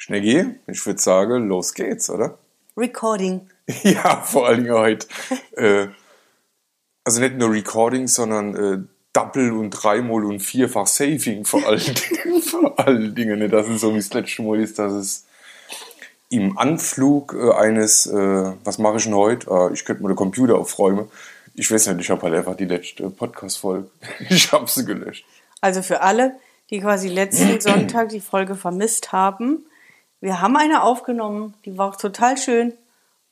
Schneggi, ich würde sagen, los geht's, oder? Recording. Ja, vor allen Dingen heute. äh, also nicht nur Recording, sondern äh, Double und dreimal und vierfach Saving vor allen Dingen. vor allen Dingen, nicht, dass es so wie das letzte Mal ist, dass es im Anflug äh, eines, äh, was mache ich denn heute? Äh, ich könnte mal den Computer aufräumen. Ich weiß nicht, ich habe halt einfach die letzte Podcast-Folge. Ich habe sie gelöscht. Also für alle, die quasi letzten Sonntag die Folge vermisst haben, wir haben eine aufgenommen, die war total schön,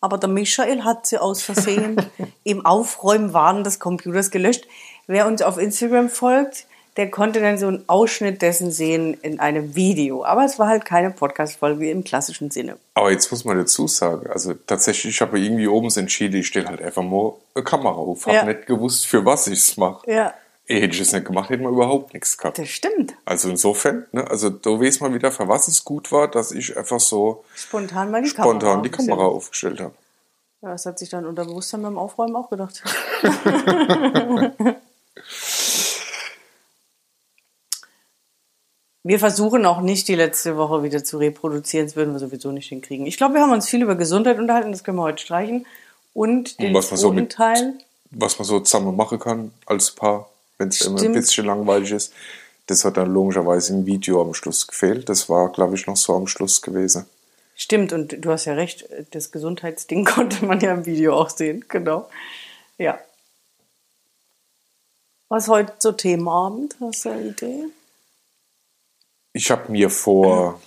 aber der Michael hat sie aus Versehen im Aufräumen des Computers gelöscht. Wer uns auf Instagram folgt, der konnte dann so einen Ausschnitt dessen sehen in einem Video. Aber es war halt keine Podcast-Folge im klassischen Sinne. Aber jetzt muss man dazu sagen, also tatsächlich, ich habe irgendwie oben entschieden, ich stelle halt einfach mal eine Kamera auf. Habe Ja. nicht gewusst, für was ich es mache. Ja, Eh, Hätte ich es nicht gemacht, hätte man überhaupt nichts gehabt. das stimmt. Also insofern, ne, also da weiß man wieder, für was es gut war, dass ich einfach so Spontan mal die spontan Kamera. die Kamera aufgestellt habe. Ja, das hat sich dann unter Bewusstsein beim Aufräumen auch gedacht. wir versuchen auch nicht die letzte Woche wieder zu reproduzieren, das würden wir sowieso nicht hinkriegen. Ich glaube, wir haben uns viel über Gesundheit unterhalten, das können wir heute streichen. Und den was man so zweiten mit- Teil, Was man so zusammen machen kann als Paar, wenn es immer ein bisschen langweilig ist, das hat dann logischerweise im Video am Schluss gefehlt. Das war, glaube ich, noch so am Schluss gewesen. stimmt, und du hast ja recht, das Gesundheitsding konnte man ja im Video auch sehen, genau. Ja. Was heute so Themenabend? Hast du eine Idee? Ich habe mir vor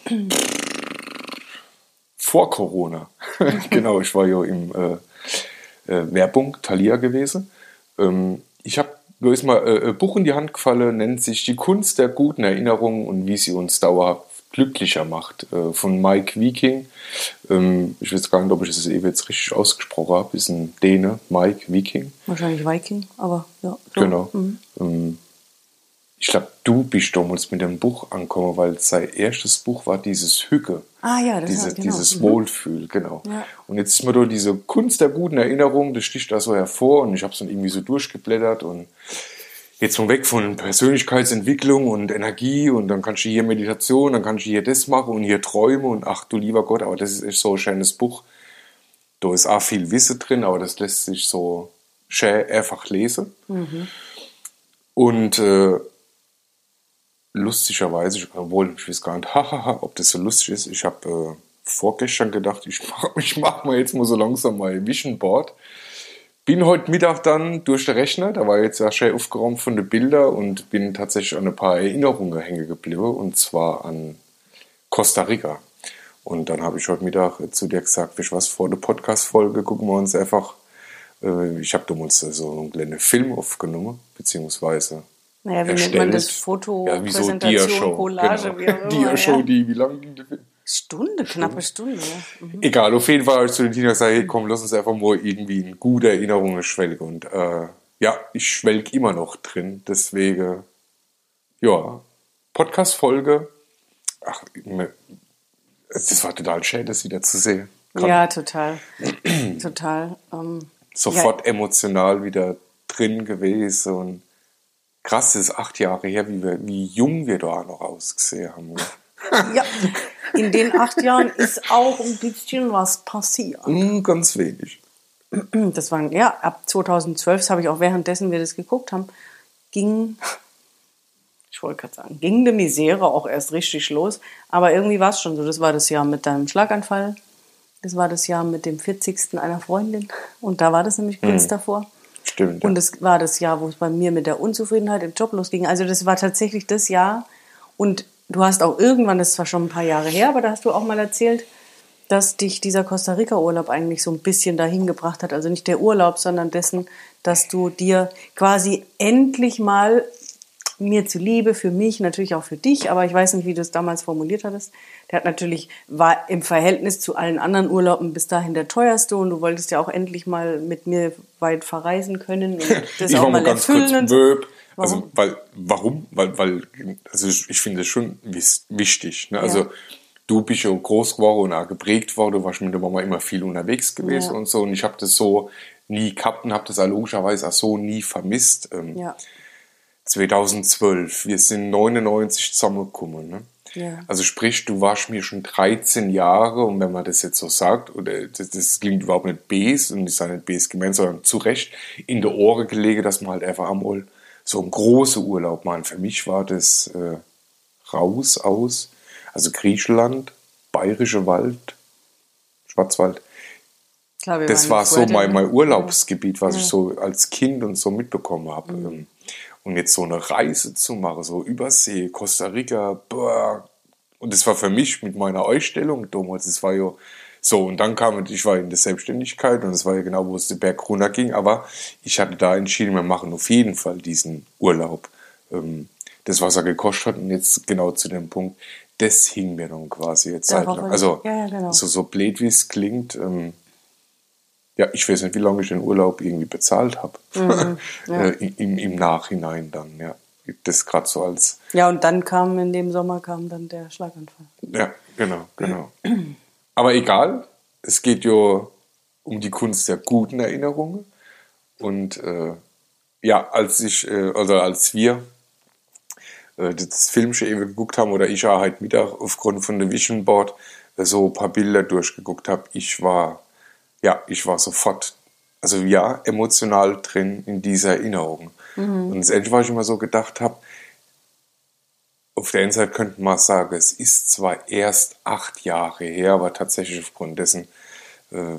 vor Corona, genau, ich war ja im äh, äh, Werbung Thalia gewesen. Ähm, ich habe da ist mal äh, ein Buch in die Hand gefallen, nennt sich Die Kunst der guten Erinnerungen und wie sie uns dauerhaft glücklicher macht, äh, von Mike Viking. Ähm, ich weiß gar nicht, ob ich das eben jetzt richtig ausgesprochen habe. Ist ein Däne, Mike Viking. Wahrscheinlich Viking, aber ja. so. Genau. Mhm. Ähm, ich glaube, du bist damals mit dem Buch angekommen, weil sein erstes Buch war dieses Hücke. Ah ja, das Diese, genau. Dieses Mhm. Wohlfühl, genau. Ja. Und jetzt ist mir da diese Kunst der guten Erinnerung, das sticht da so hervor und ich habe es dann irgendwie so durchgeblättert und jetzt von weg von Persönlichkeitsentwicklung und Energie und dann kannst du hier Meditation, dann kannst du hier das machen und hier Träume und ach du lieber Gott, aber das ist echt so ein schönes Buch. Da ist auch viel Wissen drin, aber das lässt sich so schön einfach lesen. Und äh, lustigerweise, ich- obwohl ich weiß gar nicht, hahaha, ob das so lustig ist, ich habe äh, vorgestern gedacht, ich mache ich mach mal jetzt mal so langsam mein Vision Board. Bin heute Mittag dann durch den Rechner, da war jetzt ja schön aufgeräumt von den Bildern und bin tatsächlich an ein paar Erinnerungen hängen geblieben und zwar an Costa Rica. Und dann habe ich heute Mittag zu dir gesagt, weißt du was, vor der Podcast-Folge gucken wir uns einfach, äh, ich habe damals so einen kleinen Film aufgenommen, beziehungsweise Naja, wie nennt man das? Foto, ja, wie so Präsentation, Dia-Show, Collage, wie genau. immer, Dia-Show, ja. die, wie lang ging Film? Stunde, knappe Stunde. Ja. Mhm. Egal, auf jeden Fall ich zu den Tina gesagt, hey, komm, lass uns einfach mal irgendwie in gute Erinnerungen schwelgen. Und äh, ja, ich schwelg immer noch drin. Deswegen, ja, Podcast-Folge. Ach, mir- das war total schön, das wieder zu sehen. Kann ja, total. total. Ähm, Sofort emotional wieder drin gewesen. Und krass, das ist acht Jahre her, wie, wir, wie jung wir da noch ausgesehen haben. oder? ja, in den acht Jahren ist auch ein bisschen was passiert. Hm, ganz wenig. Das waren, ja, ab 2012, das habe ich auch währenddessen wir das geguckt haben, ging, ich wollte gerade sagen, ging die Misere auch erst richtig los. Aber irgendwie war es schon so. Das war das Jahr mit deinem Schlaganfall. Das war das Jahr mit dem 40. einer Freundin. Und da war das nämlich kurz davor. Stimmt. Und es war das Jahr, wo es bei mir mit der Unzufriedenheit im Job losging. Also das war tatsächlich das Jahr. Und du hast auch irgendwann, das ist zwar schon ein paar Jahre her, aber da hast du auch mal erzählt, dass dich dieser Costa Rica-Urlaub eigentlich so ein bisschen dahin gebracht hat. Also nicht der Urlaub, sondern dessen, dass du dir quasi endlich mal mir zuliebe, für mich, natürlich auch für dich, aber ich weiß nicht, wie du es damals formuliert hattest. Der hat natürlich, war im Verhältnis zu allen anderen Urlauben bis dahin der teuerste und du wolltest ja auch endlich mal mit mir weit verreisen können und das ich auch war mal ganz kurz erfüllen. Möb. Also, Warum? weil, warum? Weil, weil, also ich, finde es schon wichtig. Ne? Ja. Also, du bist ja groß geworden und auch geprägt worden, du warst mit der Mama immer viel unterwegs gewesen Ja. und so. Und ich habe das so nie gehabt und habe das auch logischerweise auch so nie vermisst. Ähm, Ja. 2012, wir sind 99 zusammengekommen. Ne? Ja. Also sprich, du warst mir schon 13 Jahre und wenn man das jetzt so sagt, oder das, das klingt überhaupt nicht bes und ich sage nicht bes gemeint, sondern zu Recht in der Ohren gelegen, dass man halt einfach einmal so einen großen Urlaub machen. Für mich war das äh, raus aus, also Griechenland, Bayerische Wald, Schwarzwald. Wir Das war so mein, mein Urlaubsgebiet, was ich so als Kind und so mitbekommen habe. Ähm, Und jetzt so eine Reise zu machen, so Übersee, Costa Rica, boah. Und das war für mich mit meiner Ausstellung damals, das war ja so. Und dann kam, ich war in der Selbstständigkeit und es war ja genau, wo es den Berg runter ging. Aber ich hatte da entschieden, wir machen auf jeden Fall diesen Urlaub. Ähm, Das, was er gekostet hat, und jetzt genau zu dem Punkt, das hing mir dann quasi jetzt Zeit lang. Also, ja, ja, genau. so, so blöd wie es klingt, ähm, ja, ich weiß nicht, wie lange ich den Urlaub irgendwie bezahlt habe. Mhm, äh, im, Im Nachhinein dann, ja. Das gerade so als, Ja, und dann kam in dem Sommer kam dann der Schlaganfall. ja, genau, genau. Aber egal, es geht ja um die Kunst der guten Erinnerungen. Und äh, ja, als ich, äh, oder als wir äh, das Film schon eben geguckt haben, oder ich auch heute Mittag aufgrund von der Vision Board äh, so ein paar Bilder durchgeguckt habe, ich war, ja, ich war sofort, also ja, emotional drin in dieser Erinnerung. Und das Ende, was ich immer so gedacht habe, auf der einen Seite könnte man sagen, es ist zwar erst acht Jahre her, aber tatsächlich aufgrund dessen, äh,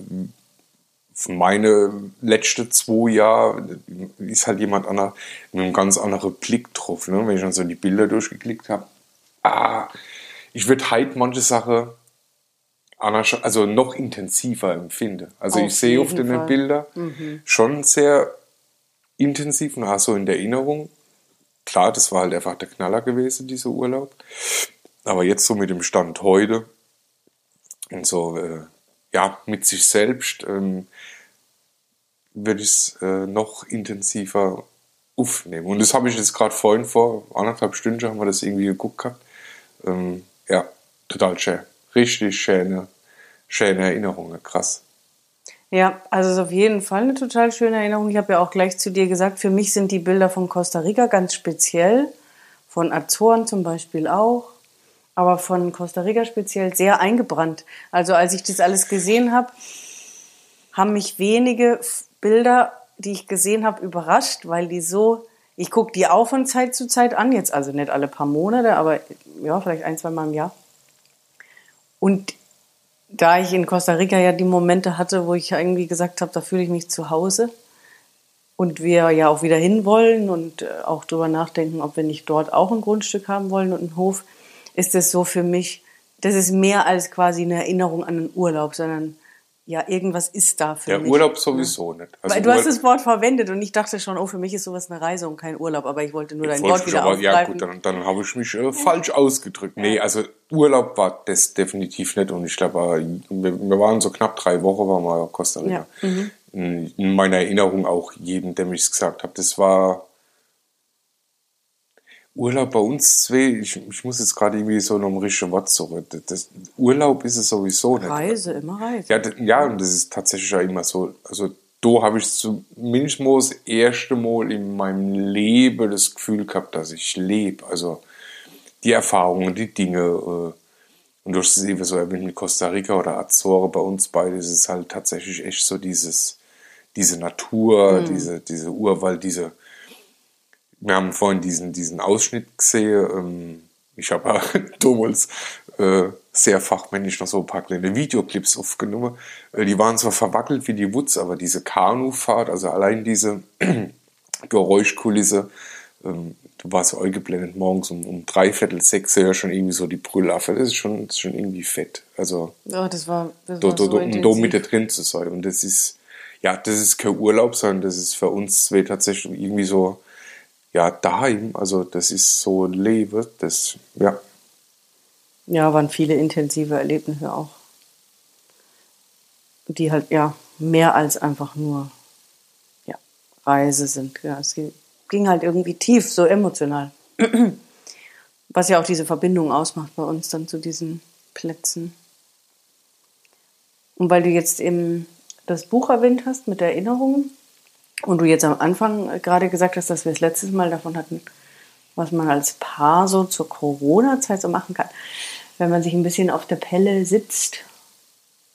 meine letzten zwei Jahre ist halt jemand anderer mit einem ganz anderen Blick drauf. Ne? Wenn ich dann so die Bilder durchgeklickt habe, ah, ich würde halt manche Sachen anders, also noch intensiver empfinden. Also Auf ich sehe auf jeden den. Bildern schon sehr intensiv und auch so in der Erinnerung. Klar, das war halt einfach der Knaller gewesen, dieser Urlaub. Aber jetzt so mit dem Stand heute und so, äh, ja, mit sich selbst ähm, würde ich es äh, noch intensiver aufnehmen. Und das habe ich jetzt gerade vorhin vor anderthalb Stunden haben wir das irgendwie geguckt gehabt. Ähm, ja, total schön. Richtig schöne, schöne Erinnerungen, krass. Ja, also ist auf jeden Fall eine total schöne Erinnerung. Ich habe ja auch gleich zu dir gesagt, für mich sind die Bilder von Costa Rica ganz speziell, von Azoren zum Beispiel auch, aber von Costa Rica speziell sehr eingebrannt. Also als ich das alles gesehen habe, haben mich wenige Bilder, die ich gesehen habe, überrascht, weil die so, ich gucke die auch von Zeit zu Zeit an, jetzt also nicht alle paar Monate, aber ja, vielleicht ein, zwei Mal im Jahr. Und da ich in Costa Rica ja die Momente hatte, wo ich irgendwie gesagt habe, da fühle ich mich zu Hause und wir ja auch wieder hinwollen und äh, auch drüber nachdenken, ob wir nicht dort auch ein Grundstück haben wollen und einen Hof, ist es so für mich, das ist mehr als quasi eine Erinnerung an einen Urlaub, sondern ja, irgendwas ist da für Der mich. Urlaub sowieso nicht. Also Weil du hast Ur- das Wort verwendet und ich dachte schon, oh, für mich ist sowas eine Reise und kein Urlaub, aber ich wollte nur dein Wort wieder aber- ja aufgreifen. gut, dann, dann habe ich mich äh, falsch ausgedrückt. Nee, also Urlaub war das definitiv nicht und ich glaube, äh, wir, wir waren so knapp drei Wochen, waren wir in Costa Rica. Ja, mhm. In, in meiner Erinnerung auch jedem, dem ich es gesagt habe. Das war Urlaub bei uns zwei, ich, ich muss jetzt gerade irgendwie so noch ein richtiges Wort zurück. Das, Urlaub ist es sowieso nicht. Reise, immer Reise. Ja, ja, und das ist tatsächlich ja immer so. Also, da habe ich zumindest mal das erste Mal in meinem Leben das Gefühl gehabt, dass ich lebe. Also, die Erfahrungen, die Dinge. Äh, und durch das eben so erwähnt mit Costa Rica oder Azore bei uns beide, ist es halt tatsächlich echt so dieses, diese Natur, diese, diese Urwald, diese, wir haben vorhin diesen, diesen Ausschnitt gesehen. Ähm, ich habe damals äh, sehr fachmännisch noch so ein paar kleine Videoclips aufgenommen. Äh, die waren zwar verwackelt wie die Wutz, aber diese Kanufahrt, also allein diese Geräuschkulisse, ähm, du warst eingeblendet morgens um, um drei Viertel sechs, ja schon irgendwie so die Brüllaffe. Das ist schon, das ist schon irgendwie fett. Also Ja, das war, das da, war da, so da, um da mit da drin zu sein. Und das ist, ja, das ist kein Urlaub, sondern das ist für uns zwei tatsächlich irgendwie so, ja, daheim. Also das ist so ein Leben, das, ja. Ja, waren viele intensive Erlebnisse auch. Die halt, ja, mehr als einfach nur, ja, Reise sind. Ja, es ging halt irgendwie tief, so emotional. Was ja auch diese Verbindung ausmacht bei uns dann zu diesen Plätzen. Und weil du jetzt eben das Buch erwähnt hast mit Erinnerungen und du jetzt am Anfang gerade gesagt hast, dass wir das letztes Mal davon hatten, was man als Paar so zur Corona-Zeit so machen kann, wenn man sich ein bisschen auf der Pelle sitzt.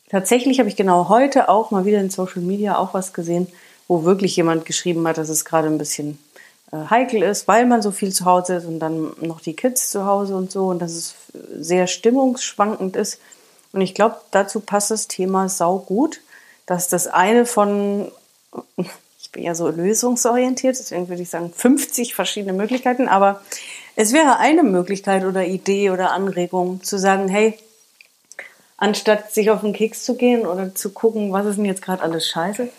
Tatsächlich habe ich genau heute auch mal wieder in Social Media auch was gesehen, wo wirklich jemand geschrieben hat, dass es gerade ein bisschen äh, heikel ist, weil man so viel zu Hause ist und dann noch die Kids zu Hause und so und dass es sehr stimmungsschwankend ist. Und ich glaube, dazu passt das Thema sau gut, dass das eine von, ich bin ja so lösungsorientiert, deswegen würde ich sagen 50 verschiedene Möglichkeiten, aber es wäre eine Möglichkeit oder Idee oder Anregung zu sagen, hey, anstatt sich auf den Keks zu gehen oder zu gucken, was ist denn jetzt gerade alles scheiße,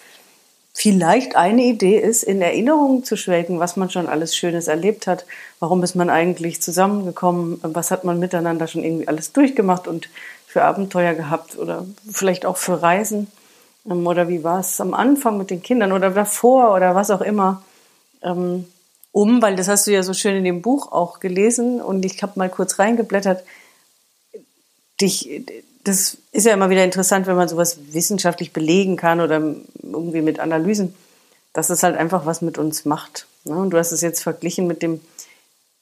vielleicht eine Idee ist, in Erinnerungen zu schwelgen, was man schon alles Schönes erlebt hat. Warum ist man eigentlich zusammengekommen? Was hat man miteinander schon irgendwie alles durchgemacht und für Abenteuer gehabt oder vielleicht auch für Reisen? Ähm, oder wie war es am Anfang mit den Kindern oder davor oder was auch immer? Ähm, um, weil das hast du ja so schön in dem Buch auch gelesen und ich habe mal kurz reingeblättert, dich, das ist ja immer wieder interessant, wenn man sowas wissenschaftlich belegen kann oder irgendwie mit Analysen, dass es halt einfach was mit uns macht. Ne? Und du hast es jetzt verglichen mit dem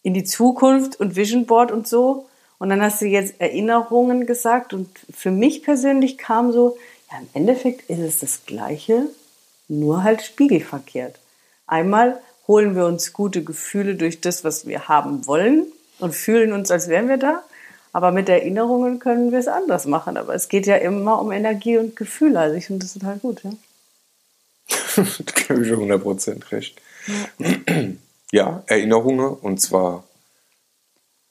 in die Zukunft und Vision Board und so. Und dann hast du jetzt Erinnerungen gesagt. Und für mich persönlich kam so, ja, im Endeffekt ist es das Gleiche, nur halt spiegelverkehrt. Einmal holen wir uns gute Gefühle durch das, was wir haben wollen und fühlen uns, als wären wir da. Aber mit Erinnerungen können wir es anders machen. Aber es geht ja immer um Energie und Gefühle. Also ich finde das total gut. Ja, da gebe ich 100% recht. Ja. ja, Erinnerungen und zwar,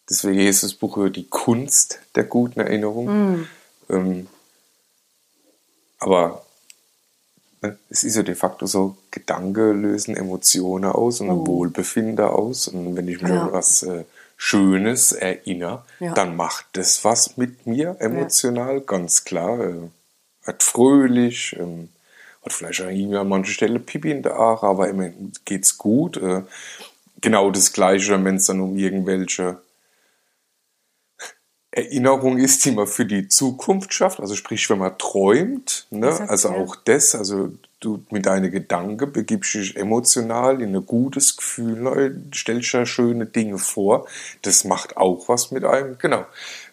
deswegen ist das Buch über die Kunst der guten Erinnerung. Mm. Ähm, aber ne, es ist ja de facto so, Gedanken lösen Emotionen aus und oh. Wohlbefinden aus. Und wenn ich mir ja. was äh, Schönes erinnere, ja. dann macht das was mit mir emotional, ja. ganz klar. Äh, hat fröhlich, ähm, hat vielleicht an mancher Stelle Pipi in der Aare, aber immer geht's gut. Äh, genau das Gleiche, wenn es dann um irgendwelche Erinnerung ist, die man für die Zukunft schafft, also sprich, wenn man träumt, ne? also auch das, also du mit deinen Gedanken begibst dich emotional in ein gutes Gefühl, ne? stellst dir schöne Dinge vor, das macht auch was mit einem, genau.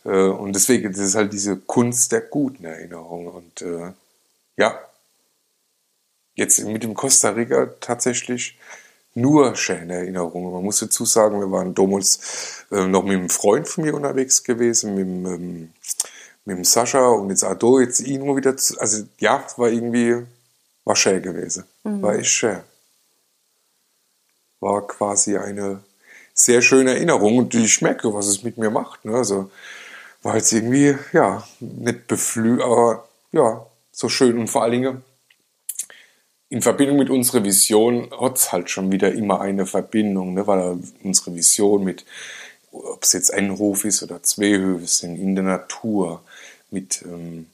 Äh, und deswegen, das ist halt diese Kunst der guten Erinnerung und äh, ja, jetzt mit dem Costa Rica tatsächlich nur schöne Erinnerungen. Man muss dazu sagen, wir waren damals äh, noch mit einem Freund von mir unterwegs gewesen, mit, ähm, mit dem Sascha und jetzt Ado, jetzt ihn nur wieder, zu, also ja, war irgendwie, war schön gewesen. Mhm. War echt schön. War quasi eine sehr schöne Erinnerung und ich merke, was es mit mir macht. Ne? Also war jetzt irgendwie, ja, nicht beflügelt, aber ja, so schön und vor allen Dingen in Verbindung mit unserer Vision hat es halt schon wieder immer eine Verbindung, ne? weil unsere Vision mit, ob es jetzt ein Hof ist oder zwei Höfe sind, in der Natur, mit ähm,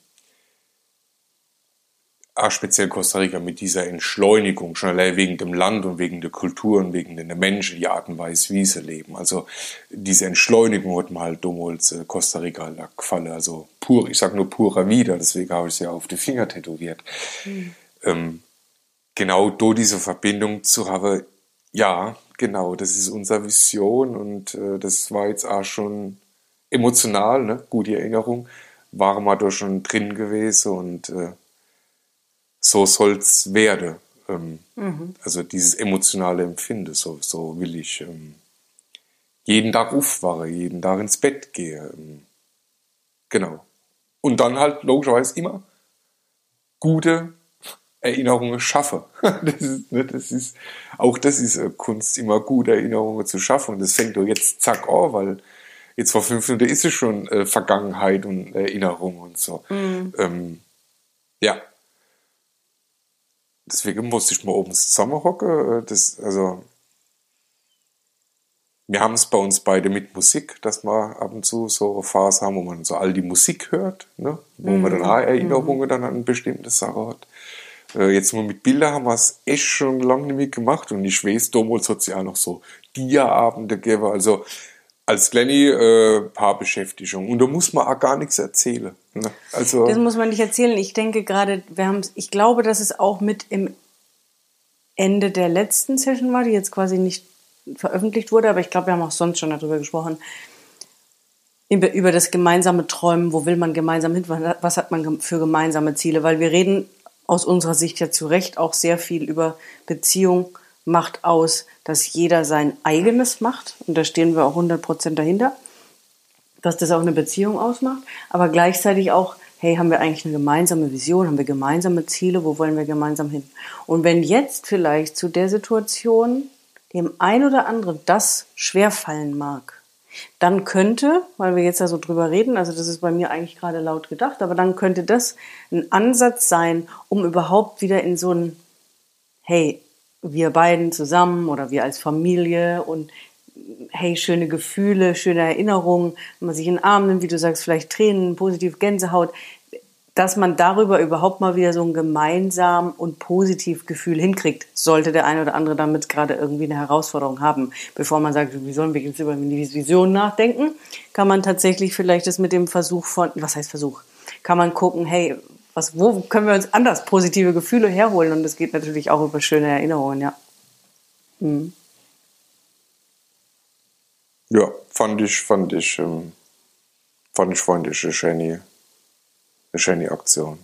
auch speziell Costa Rica, mit dieser Entschleunigung, schon allein wegen dem Land und wegen der Kultur und wegen der Menschen, die Art und Weise, wie sie leben. Also diese Entschleunigung hat mir halt damals äh, Costa Rica gefallen. Also pur, ich sag nur purer Wieder, deswegen habe ich es ja auf die Finger tätowiert. Mhm. Ähm, genau da diese Verbindung zu haben, ja, genau, das ist unsere Vision und äh, das war jetzt auch schon emotional, ne? gute Erinnerung, waren wir da schon drin gewesen und äh, so soll's werden. Ähm, mhm. Also dieses emotionale Empfinden, so, so will ich ähm, jeden Tag aufwachen, jeden Tag ins Bett gehen. Ähm, genau. Und dann halt logischerweise immer gute Erinnerungen schaffe. Das ist, ne, das ist, auch das ist äh, Kunst, immer gut Erinnerungen zu schaffen. Und das fängt doch jetzt zack an, weil jetzt vor fünf Minuten ist es schon äh, Vergangenheit und Erinnerung und so. Mhm. Ähm, ja. Deswegen musste ich mal oben zusammenhocken. Äh, das, also, wir haben es bei uns beide mit Musik, dass wir ab und zu so eine Phase haben, wo man so all die Musik hört, ne? wo mhm. man dann auch Erinnerungen mhm. dann an bestimmte Sachen hat. Äh, jetzt mal mit Bildern haben wir es echt schon lange nicht mehr gemacht und ich weiß, damals hat es ja auch noch so Dia-Abende gegeben, also als kleine äh, Paarbeschäftigung. Und da muss man auch gar nichts erzählen. Ne? Also, das muss man nicht erzählen. Ich denke gerade, wir haben ich glaube, dass es auch mit im Ende der letzten Session war, die jetzt quasi nicht veröffentlicht wurde, aber ich glaube, wir haben auch sonst schon darüber gesprochen, über das gemeinsame Träumen, wo will man gemeinsam hin, was hat man für gemeinsame Ziele, weil wir reden aus unserer Sicht ja zu Recht auch sehr viel über Beziehung macht aus, dass jeder sein eigenes macht. Und da stehen wir auch 100% dahinter, dass das auch eine Beziehung ausmacht, aber gleichzeitig auch, hey, haben wir eigentlich eine gemeinsame Vision, haben wir gemeinsame Ziele, wo wollen wir gemeinsam hin? Und wenn jetzt vielleicht zu der Situation dem ein oder anderen das schwerfallen mag, dann könnte, weil wir jetzt ja so drüber reden, also das ist bei mir eigentlich gerade laut gedacht, aber dann könnte das ein Ansatz sein, um überhaupt wieder in so ein, hey, wir beiden zusammen oder wir als Familie und hey, schöne Gefühle, schöne Erinnerungen, wenn man sich in den Arm nimmt, wie du sagst, vielleicht Tränen, positiv Gänsehaut, dass man darüber überhaupt mal wieder so ein gemeinsam und positiv Gefühl hinkriegt, sollte der eine oder andere damit gerade irgendwie eine Herausforderung haben. Bevor man sagt, wie sollen wir jetzt über die Vision nachdenken, kann man tatsächlich vielleicht das mit dem Versuch von, was heißt Versuch? Kann man gucken, hey, was, wo können wir uns anders positive Gefühle herholen? Und das geht natürlich auch über schöne Erinnerungen, ja. Mhm. Ja, fand ich, fand ich, ähm, fand ich eine schöne Aktion.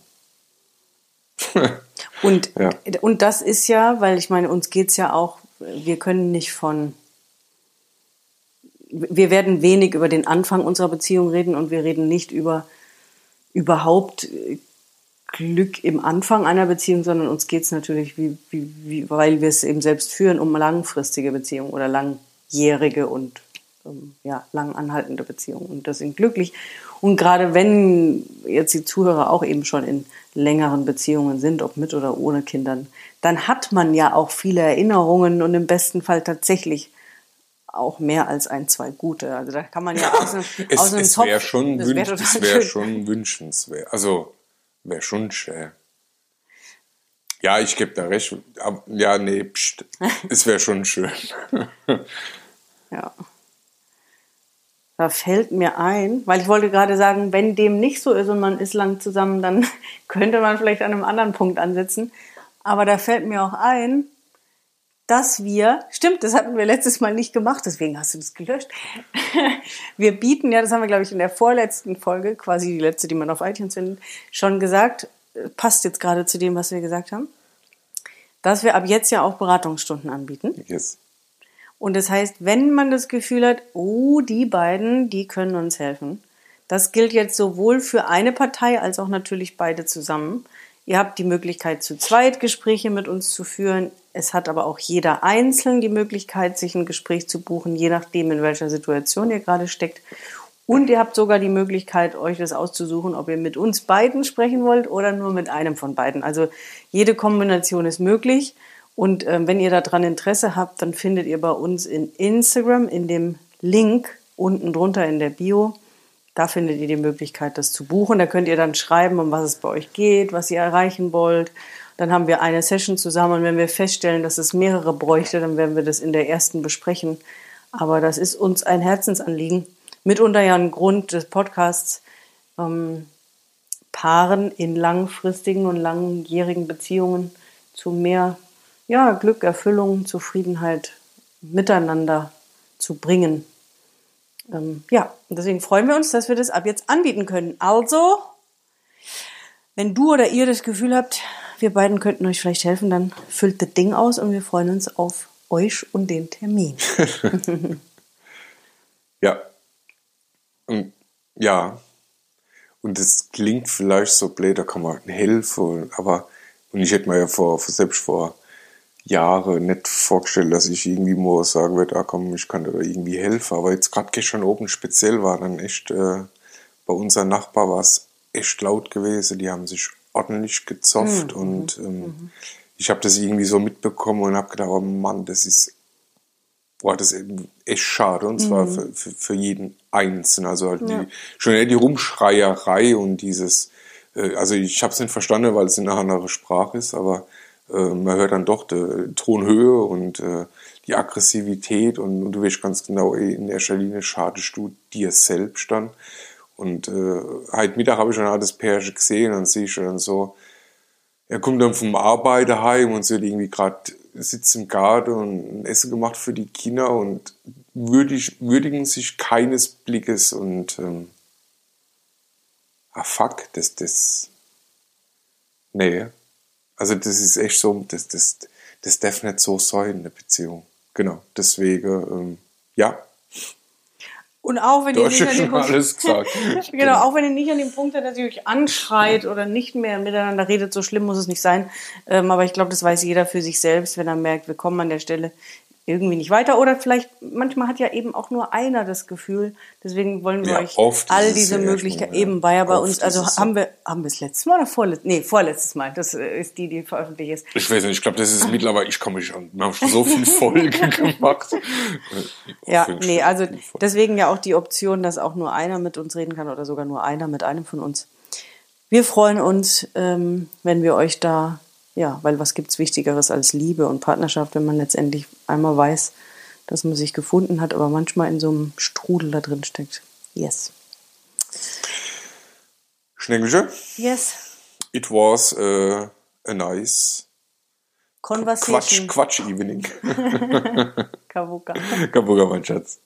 und, ja. und das ist ja, weil ich meine, uns geht es ja auch, wir können nicht von, wir werden wenig über den Anfang unserer Beziehung reden und wir reden nicht über überhaupt Glück im Anfang einer Beziehung, sondern uns geht es natürlich, wie, wie, wie, weil wir es eben selbst führen, um langfristige Beziehungen oder langjährige und ähm, ja, lang anhaltende Beziehungen. Und das sind glücklich. Und gerade wenn jetzt die Zuhörer auch eben schon in längeren Beziehungen sind, ob mit oder ohne Kindern, dann hat man ja auch viele Erinnerungen und im besten Fall tatsächlich auch mehr als ein, zwei gute. Also da kann man ja aus einem, es, aus einem es Topf... Wär schon es wäre wär schon wünschenswert. Also wäre schon schön. Ja, ich gebe da recht. Ja, nee, pst. es wäre schon schön. ja. Da fällt mir ein, weil ich wollte gerade sagen, wenn dem nicht so ist und man ist lang zusammen, dann könnte man vielleicht an einem anderen Punkt ansetzen. Aber da fällt mir auch ein, dass wir, stimmt, das hatten wir letztes Mal nicht gemacht, deswegen hast du das gelöscht. Wir bieten, ja, das haben wir, glaube ich, in der vorletzten Folge, quasi die letzte, die man auf iTunes findet, schon gesagt, passt jetzt gerade zu dem, was wir gesagt haben, dass wir ab jetzt ja auch Beratungsstunden anbieten. Yes. Und das heißt, wenn man das Gefühl hat, oh, die beiden, die können uns helfen, das gilt jetzt sowohl für eine Partei als auch natürlich beide zusammen. Ihr habt die Möglichkeit, zu zweit Gespräche mit uns zu führen. Es hat aber auch jeder einzeln die Möglichkeit, sich ein Gespräch zu buchen, je nachdem, in welcher Situation ihr gerade steckt. Und ihr habt sogar die Möglichkeit, euch das auszusuchen, ob ihr mit uns beiden sprechen wollt oder nur mit einem von beiden. Also jede Kombination ist möglich. Und ähm, wenn ihr daran Interesse habt, dann findet ihr bei uns in Instagram in dem Link unten drunter in der Bio. Da findet ihr die Möglichkeit, das zu buchen. Da könnt ihr dann schreiben, um was es bei euch geht, was ihr erreichen wollt. Dann haben wir eine Session zusammen und wenn wir feststellen, dass es mehrere bräuchte, dann werden wir das in der ersten besprechen. Aber das ist uns ein Herzensanliegen. Mitunter ja ein Grund des Podcasts, ähm, Paaren in langfristigen und langjährigen Beziehungen zu mehr ja, Glück, Erfüllung, Zufriedenheit miteinander zu bringen. Ähm, ja, und deswegen freuen wir uns, dass wir das ab jetzt anbieten können. Also, wenn du oder ihr das Gefühl habt, wir beiden könnten euch vielleicht helfen, dann füllt das Ding aus und wir freuen uns auf euch und den Termin. ja. Und, ja. Und es klingt vielleicht so blöd, da kann man helfen, aber und ich hätte mir ja vor, selbst vor Jahre nicht vorgestellt, dass ich irgendwie mal sagen würde, ah komm, ich kann dir da irgendwie helfen. Aber jetzt gerade gestern oben speziell war dann echt, äh, bei unserem Nachbar war es echt laut gewesen. Die haben sich ordentlich gezofft mhm. und ähm, mhm. ich habe das irgendwie so mitbekommen und habe gedacht, oh Mann, das ist, boah, das ist echt schade und zwar mhm. für, für, jeden Einzelnen. Also halt ja. die, schon eher die Rumschreierei und dieses, äh, also ich habe es nicht verstanden, weil es eine andere Sprache ist, aber man hört dann doch die Tonhöhe und äh, die Aggressivität und, und, du weißt ganz genau, in erster Linie schadest du dir selbst dann. Und äh, heute Mittag habe ich schon das Pärchen gesehen und sehe ich dann so, er kommt dann vom Arbeiter heim und sieht irgendwie gerade sitzen im Garten und ein Essen gemacht für die Kinder und würdig, würdigen sich keines Blickes und ähm, ah fuck, das, das, nee. Also das ist echt so, das, das, das darf nicht so sein in der Beziehung. Genau, deswegen, ähm, ja, Und auch wenn ihr nicht ja an Punkt, gesagt. genau, auch wenn ihr nicht an dem Punkt seid, dass ihr euch anschreit oder nicht mehr miteinander redet, so schlimm muss es nicht sein. Ähm, aber ich glaube, das weiß jeder für sich selbst, wenn er merkt, wir kommen an der Stelle irgendwie nicht weiter. Oder vielleicht, manchmal hat ja eben auch nur einer das Gefühl. Deswegen wollen wir Ja, euch all es diese Möglichkeiten, schon, ja. eben war ja bei uns, also es haben wir, haben wir das letzte Mal oder vorletztes, nee, vorletztes Mal, das äh, ist die, die veröffentlicht ist. Ich weiß nicht, ich glaube, das ist mittlerweile, ich komme mich an, wir haben schon so viel Folgen gemacht. Ja, nee, also deswegen ja auch die Option, dass auch nur einer mit uns reden kann oder sogar nur einer mit einem von uns. Wir freuen uns, ähm, wenn wir euch da, ja, weil was gibt's Wichtigeres als Liebe und Partnerschaft, wenn man letztendlich einmal weiß, dass man sich gefunden hat, aber manchmal in so einem Strudel da drin steckt. Yes. Schneckenche, Yes. it was uh, a nice Conversation. Quatsch, Quatsch Evening. Kavuka. Kabuga, mein Schatz.